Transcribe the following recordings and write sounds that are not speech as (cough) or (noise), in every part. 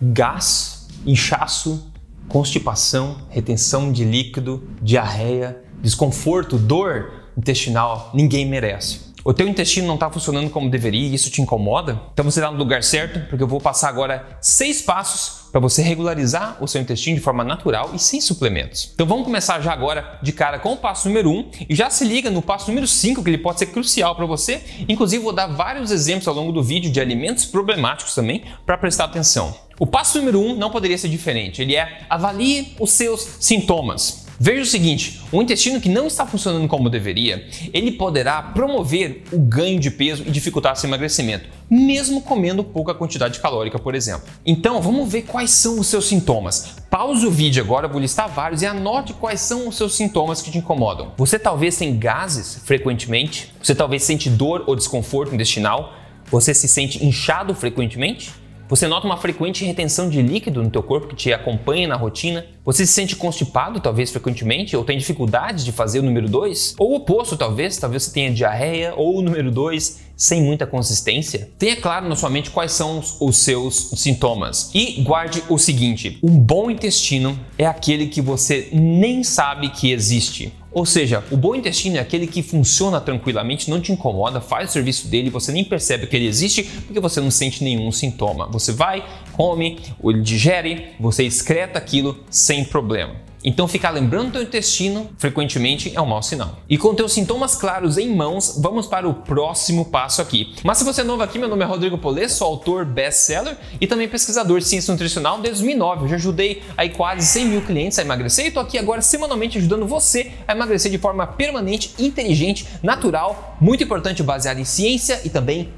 gás, inchaço, constipação, retenção de líquido, diarreia, desconforto, dor intestinal, ninguém merece. O teu intestino não está funcionando como deveria e isso te incomoda? Então você está no lugar certo, porque eu vou passar agora seis passos para você regularizar o seu intestino de forma natural e sem suplementos. Então vamos começar já agora de cara com o passo número 1 um, e já se liga no passo número 5 que ele pode ser crucial para você. Inclusive vou dar vários exemplos ao longo do vídeo de alimentos problemáticos também para prestar atenção. O passo número 1 um não poderia ser diferente. Ele é avalie os seus sintomas. Veja o seguinte: um intestino que não está funcionando como deveria, ele poderá promover o ganho de peso e dificultar seu emagrecimento, mesmo comendo pouca quantidade calórica, por exemplo. Então, vamos ver quais são os seus sintomas. Pause o vídeo agora, vou listar vários e anote quais são os seus sintomas que te incomodam. Você talvez tem gases frequentemente, você talvez sente dor ou desconforto intestinal, você se sente inchado frequentemente, você nota uma frequente retenção de líquido no teu corpo que te acompanha na rotina? Você se sente constipado, talvez frequentemente, ou tem dificuldades de fazer o número 2? Ou o oposto, talvez, talvez você tenha diarreia, ou o número 2 sem muita consistência? Tenha claro na sua mente quais são os seus sintomas. E guarde o seguinte: um bom intestino é aquele que você nem sabe que existe. Ou seja, o bom intestino é aquele que funciona tranquilamente, não te incomoda, faz o serviço dele, você nem percebe que ele existe porque você não sente nenhum sintoma. Você vai, come, ele digere, você excreta aquilo sem problema. Então, ficar lembrando teu intestino frequentemente é um mau sinal. E com teus sintomas claros em mãos, vamos para o próximo passo aqui. Mas se você é novo aqui, meu nome é Rodrigo Polê, sou autor best-seller e também pesquisador de ciência nutricional desde 2009. Eu já ajudei aí quase 100 mil clientes a emagrecer e estou aqui agora semanalmente ajudando você a emagrecer de forma permanente, inteligente, natural, muito importante, baseado em ciência e também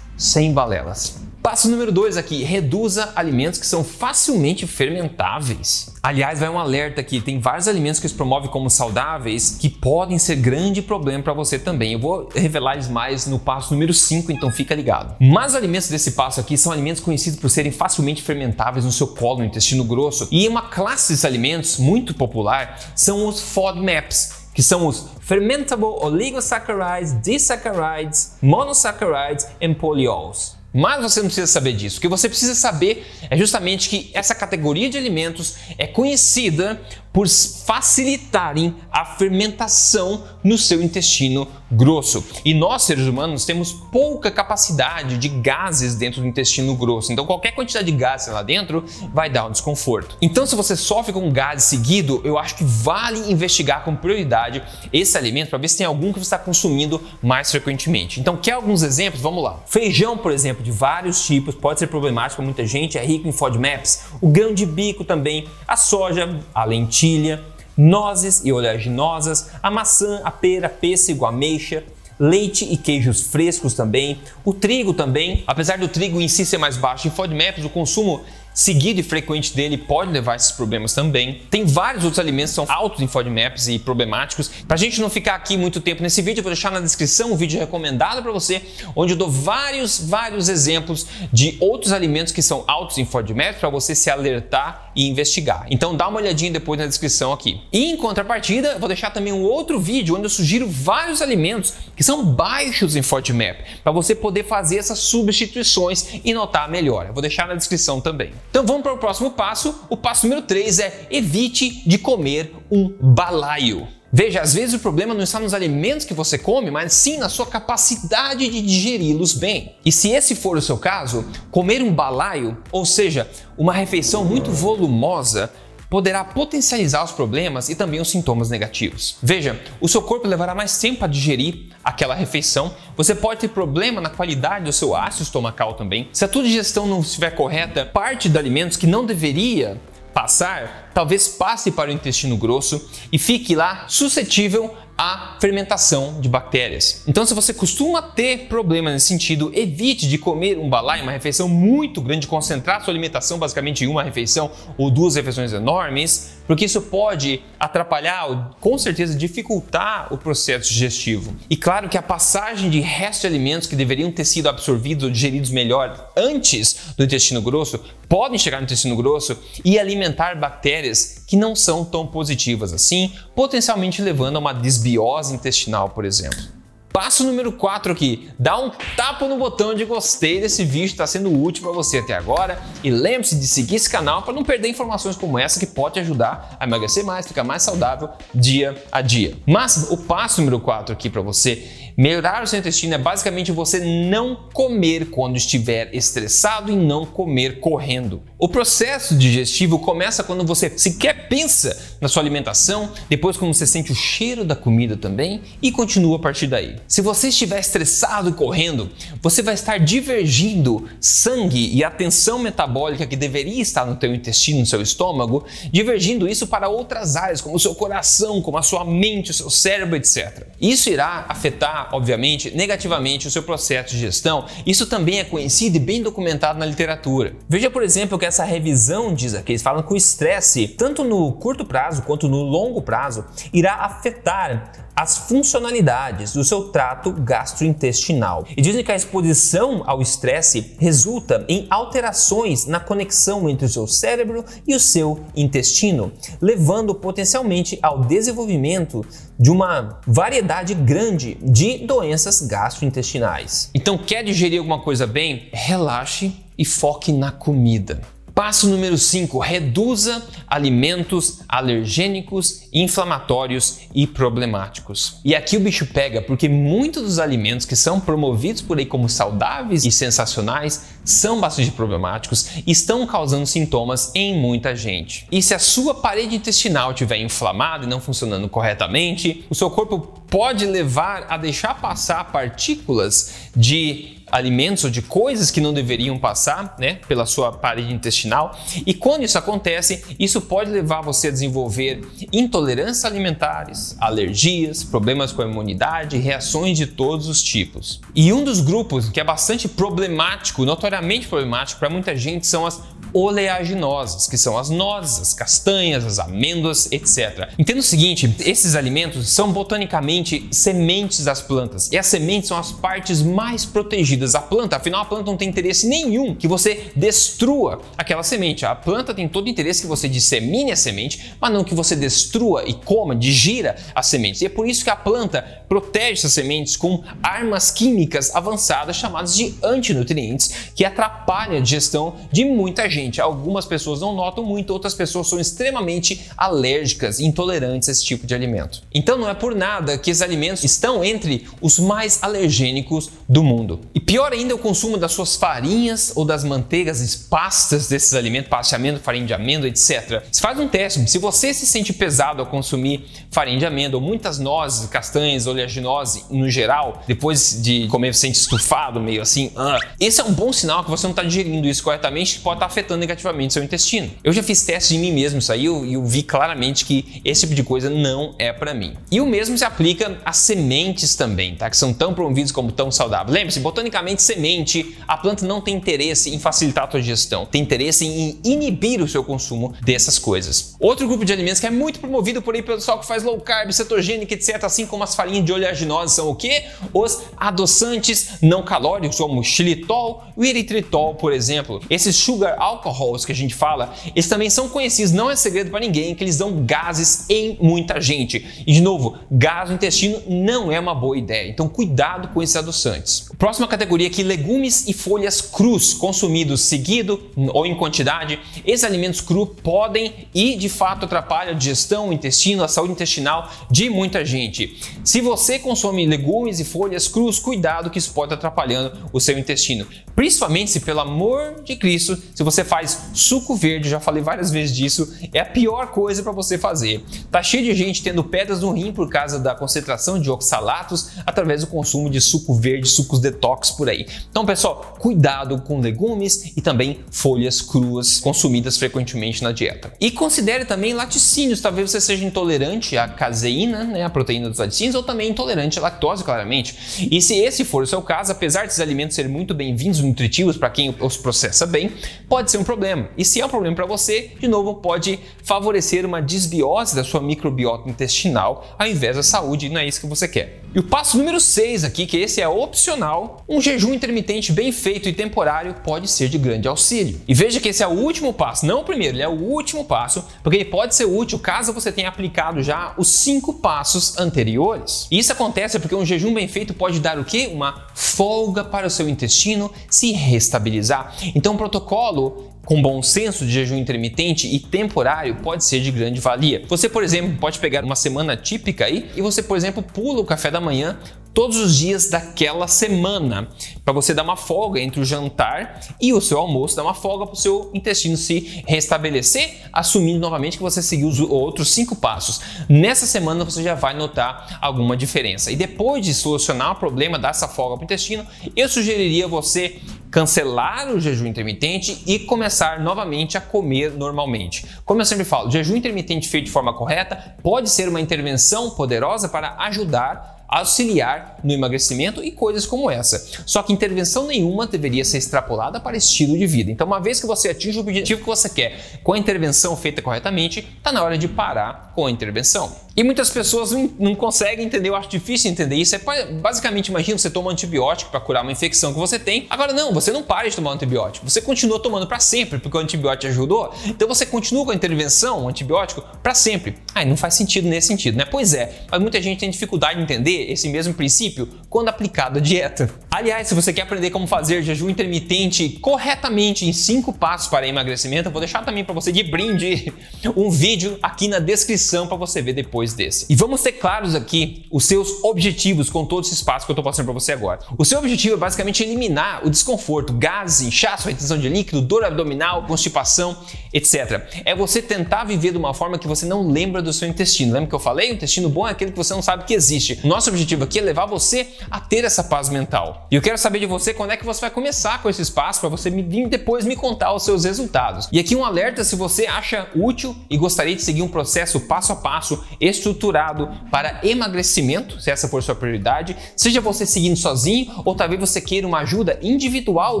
sem balelas. Passo número 2 aqui, reduza alimentos que são facilmente fermentáveis. Aliás, vai um alerta aqui, tem vários alimentos que se promovem como saudáveis que podem ser grande problema para você também. Eu vou revelar eles mais no passo número 5, então fica ligado. Mas os alimentos desse passo aqui são alimentos conhecidos por serem facilmente fermentáveis no seu colo, no intestino grosso. E uma classe desses alimentos muito popular são os FODMAPs, que são os Fermentable Oligosaccharides, Disaccharides, Monosaccharides e Polyols. Mas você não precisa saber disso. O que você precisa saber é justamente que essa categoria de alimentos é conhecida por facilitarem a fermentação no seu intestino grosso. E nós, seres humanos, temos pouca capacidade de gases dentro do intestino grosso. Então, qualquer quantidade de gases lá dentro vai dar um desconforto. Então, se você sofre com gases seguido, eu acho que vale investigar com prioridade esse alimento para ver se tem algum que você está consumindo mais frequentemente. Então, quer alguns exemplos? Vamos lá. Feijão, por exemplo, de vários tipos, pode ser problemático para muita gente, é rico em FODMAPs. O grão de bico também, a soja, a lentilha lentilha, nozes e oleaginosas, a maçã, a pera, pêssego, ameixa, leite e queijos frescos também, o trigo também, apesar do trigo em si ser mais baixo em FODMAPs, o consumo seguido e frequente dele pode levar a esses problemas também. Tem vários outros alimentos que são altos em FODMAPs e problemáticos. Para a gente não ficar aqui muito tempo nesse vídeo, eu vou deixar na descrição um vídeo recomendado para você, onde eu dou vários, vários exemplos de outros alimentos que são altos em FODMAPs para você se alertar e investigar. Então dá uma olhadinha depois na descrição aqui. E em contrapartida, eu vou deixar também um outro vídeo onde eu sugiro vários alimentos que são baixos em FODMAP, para você poder fazer essas substituições e notar a melhora. Eu vou deixar na descrição também. Então vamos para o próximo passo. O passo número 3 é evite de comer um balaio. Veja, às vezes o problema não está nos alimentos que você come, mas sim na sua capacidade de digeri-los bem. E se esse for o seu caso, comer um balaio, ou seja, uma refeição muito volumosa, poderá potencializar os problemas e também os sintomas negativos. Veja, o seu corpo levará mais tempo a digerir aquela refeição. Você pode ter problema na qualidade do seu ácido estomacal também. Se a tua digestão não estiver correta, parte de alimentos que não deveria passar, talvez passe para o intestino grosso e fique lá suscetível a fermentação de bactérias. Então, se você costuma ter problema nesse sentido, evite de comer um balai, uma refeição muito grande, concentrar sua alimentação basicamente em uma refeição ou duas refeições enormes, porque isso pode atrapalhar, com certeza dificultar o processo digestivo. E claro que a passagem de restos de alimentos que deveriam ter sido absorvidos ou digeridos melhor antes do intestino grosso podem chegar no intestino grosso e alimentar bactérias que não são tão positivas assim, potencialmente levando a uma desbiose intestinal, por exemplo. Passo número 4 aqui, dá um tapa no botão de gostei desse vídeo, está sendo útil para você até agora e lembre-se de seguir esse canal para não perder informações como essa que pode te ajudar a emagrecer mais, ficar mais saudável dia a dia. Mas o passo número 4 aqui para você Melhorar o seu intestino é basicamente você não comer quando estiver estressado e não comer correndo. O processo digestivo começa quando você sequer pensa na sua alimentação, depois quando você sente o cheiro da comida também e continua a partir daí. Se você estiver estressado e correndo, você vai estar divergindo sangue e a tensão metabólica que deveria estar no teu intestino, no seu estômago, divergindo isso para outras áreas, como o seu coração, como a sua mente, o seu cérebro, etc. Isso irá afetar obviamente, negativamente o seu processo de gestão. Isso também é conhecido e bem documentado na literatura. Veja, por exemplo, que essa revisão diz aqui, eles falam que o estresse, tanto no curto prazo quanto no longo prazo, irá afetar as funcionalidades do seu trato gastrointestinal. E dizem que a exposição ao estresse resulta em alterações na conexão entre o seu cérebro e o seu intestino, levando potencialmente ao desenvolvimento de uma variedade grande de doenças gastrointestinais. Então, quer digerir alguma coisa bem? Relaxe e foque na comida. Passo número 5: reduza alimentos alergênicos, inflamatórios e problemáticos. E aqui o bicho pega porque muitos dos alimentos que são promovidos por aí como saudáveis e sensacionais são bastante problemáticos e estão causando sintomas em muita gente. E se a sua parede intestinal estiver inflamada e não funcionando corretamente, o seu corpo pode levar a deixar passar partículas de alimentos ou de coisas que não deveriam passar, né, pela sua parede intestinal. E quando isso acontece, isso pode levar você a desenvolver intolerâncias alimentares, alergias, problemas com a imunidade, reações de todos os tipos. E um dos grupos que é bastante problemático, notoriamente problemático para muita gente, são as oleaginosas, que são as nozes, as castanhas, as amêndoas, etc. Entenda o seguinte: esses alimentos são botanicamente sementes das plantas, e as sementes são as partes mais protegidas da planta, afinal a planta não tem interesse nenhum que você destrua aquela semente. A planta tem todo o interesse que você dissemine a semente, mas não que você destrua e coma, digira as sementes. E é por isso que a planta protege essas sementes com armas químicas avançadas chamadas de antinutrientes, que atrapalham a digestão de muita gente. Algumas pessoas não notam muito, outras pessoas são extremamente alérgicas e intolerantes a esse tipo de alimento. Então não é por nada que esses alimentos estão entre os mais alergênicos do mundo. E Pior ainda é o consumo das suas farinhas ou das manteigas, pastas desses alimentos, pasta de amêndoa, farinha de amêndoa, etc. Você faz um teste. Se você se sente pesado ao consumir farinha de amêndoa, ou muitas nozes, castanhas, oleaginose no geral, depois de comer você sente estufado, meio assim, uh, esse é um bom sinal que você não está digerindo isso corretamente, que pode estar tá afetando negativamente seu intestino. Eu já fiz testes de mim mesmo, isso aí, e eu, eu vi claramente que esse tipo de coisa não é para mim. E o mesmo se aplica às sementes também, tá? Que são tão promovidas como tão saudáveis. Lembre-se, botanicamente semente, a planta não tem interesse em facilitar a tua digestão, tem interesse em inibir o seu consumo dessas coisas. Outro grupo de alimentos que é muito promovido por aí pelo pessoal que faz low carb, cetogênica, etc, assim como as farinhas de oleaginosas são o quê? Os adoçantes não calóricos, como o xilitol e o eritritol, por exemplo. Esses sugar alcohols que a gente fala, eles também são conhecidos, não é segredo para ninguém, que eles dão gases em muita gente. E de novo, gás no intestino não é uma boa ideia, então cuidado com esses adoçantes. Próxima categoria aqui legumes e folhas crus consumidos seguido ou em quantidade. Esses alimentos crus podem e de fato atrapalham a digestão, o intestino, a saúde intestinal de muita gente. Se você consome legumes e folhas crus, cuidado que isso pode estar atrapalhando o seu intestino. Principalmente se, pelo amor de Cristo, se você faz suco verde, já falei várias vezes disso, é a pior coisa para você fazer. Tá cheio de gente tendo pedras no rim por causa da concentração de oxalatos através do consumo de suco verde, sucos detox por aí. Então, pessoal, cuidado com legumes e também folhas cruas consumidas frequentemente na dieta. E considere também laticínios, talvez você seja intolerante à caseína, né, a proteína dos laticínios, ou também intolerante à lactose, claramente. E se esse for o seu caso, apesar desses alimentos serem muito bem-vindos, nutritivos para quem os processa bem, pode ser um problema. E se é um problema para você, de novo, pode favorecer uma desbiose da sua microbiota intestinal ao invés da saúde, e não é isso que você quer. E o passo número 6 aqui, que esse é opcional, um jejum intermitente bem feito e temporário pode ser de grande auxílio. E veja que esse é o último passo, não o primeiro, ele é o último passo, porque ele pode ser útil caso você tenha aplicado já os cinco passos anteriores. E isso acontece porque um jejum bem feito pode dar o quê? Uma folga para o seu intestino se restabilizar. Então, o protocolo com bom senso de jejum intermitente e temporário pode ser de grande valia. Você, por exemplo, pode pegar uma semana típica aí e você, por exemplo, pula o café da manhã todos os dias daquela semana, para você dar uma folga entre o jantar e o seu almoço, dar uma folga para o seu intestino se restabelecer, assumindo novamente que você seguiu os outros cinco passos. Nessa semana você já vai notar alguma diferença. E depois de solucionar o problema dessa folga para o intestino, eu sugeriria você cancelar o jejum intermitente e começar novamente a comer normalmente. Como eu sempre falo, jejum intermitente feito de forma correta pode ser uma intervenção poderosa para ajudar auxiliar no emagrecimento e coisas como essa. Só que intervenção nenhuma deveria ser extrapolada para estilo de vida. Então, uma vez que você atinge o objetivo que você quer com a intervenção feita corretamente, está na hora de parar com a intervenção. E muitas pessoas não, conseguem entender, eu acho difícil entender isso. É basicamente, imagina você toma um antibiótico para curar uma infecção que você tem. Agora não, você não para de tomar um antibiótico. Você continua tomando para sempre, porque o antibiótico ajudou. Então você continua com a intervenção, um antibiótico, para sempre. Ah, não faz sentido nesse sentido, né? Pois é, mas muita gente tem dificuldade de entender esse mesmo princípio quando aplicado à dieta. Aliás, se você quer aprender como fazer jejum intermitente corretamente em 5 passos para emagrecimento, eu vou deixar também para você de brinde (laughs) um vídeo aqui na descrição para você ver depois depois desse. E vamos ser claros aqui os seus objetivos com todos esses passos que eu estou passando para você agora. O seu objetivo é basicamente eliminar o desconforto, gases, inchaço, retenção de líquido, dor abdominal, constipação, etc. É você tentar viver de uma forma que você não lembra do seu intestino. Lembra que eu falei? O intestino bom é aquele que você não sabe que existe. Nosso objetivo aqui é levar você a ter essa paz mental. E eu quero saber de você quando é que você vai começar com esses passos para você vir depois me contar os seus resultados. E aqui um alerta se você acha útil e gostaria de seguir um processo passo a passo, estruturado para emagrecimento, se essa for sua prioridade, seja você seguindo sozinho ou talvez você queira uma ajuda individual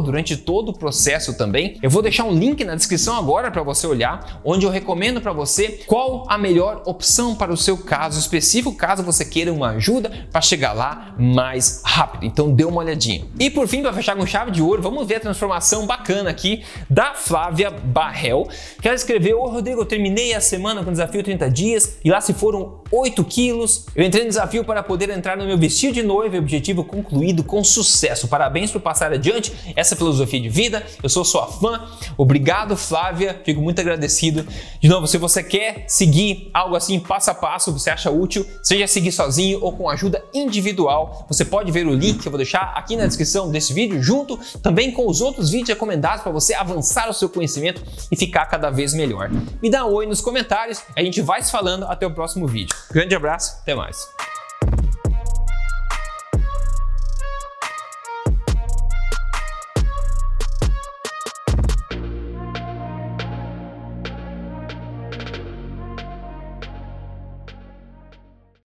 durante todo o processo também. Eu vou deixar um link na descrição agora para você olhar, onde eu recomendo para você qual a melhor opção para o seu caso específico, caso você queira uma ajuda para chegar lá mais rápido. Então dê uma olhadinha. E por fim, para fechar com chave de ouro, vamos ver a transformação bacana aqui da Flávia Barrel, que ela escreveu: Ô Rodrigo, eu terminei a semana com o desafio 30 dias e lá se foram 8 quilos. Eu entrei no desafio para poder entrar no meu vestido de noiva e objetivo concluído com sucesso. Parabéns por passar adiante essa filosofia de vida. Eu sou sua fã. Obrigado, Flávia. Fico muito agradecido. De novo, se você quer seguir algo assim passo a passo, você acha útil, seja seguir sozinho ou com ajuda individual, você pode ver o link que eu vou deixar aqui na descrição desse vídeo, junto também com os outros vídeos recomendados para você avançar o seu conhecimento e ficar cada vez melhor. Me dá um oi nos comentários, a gente vai se falando até o próximo vídeo. Grande abraço, até mais.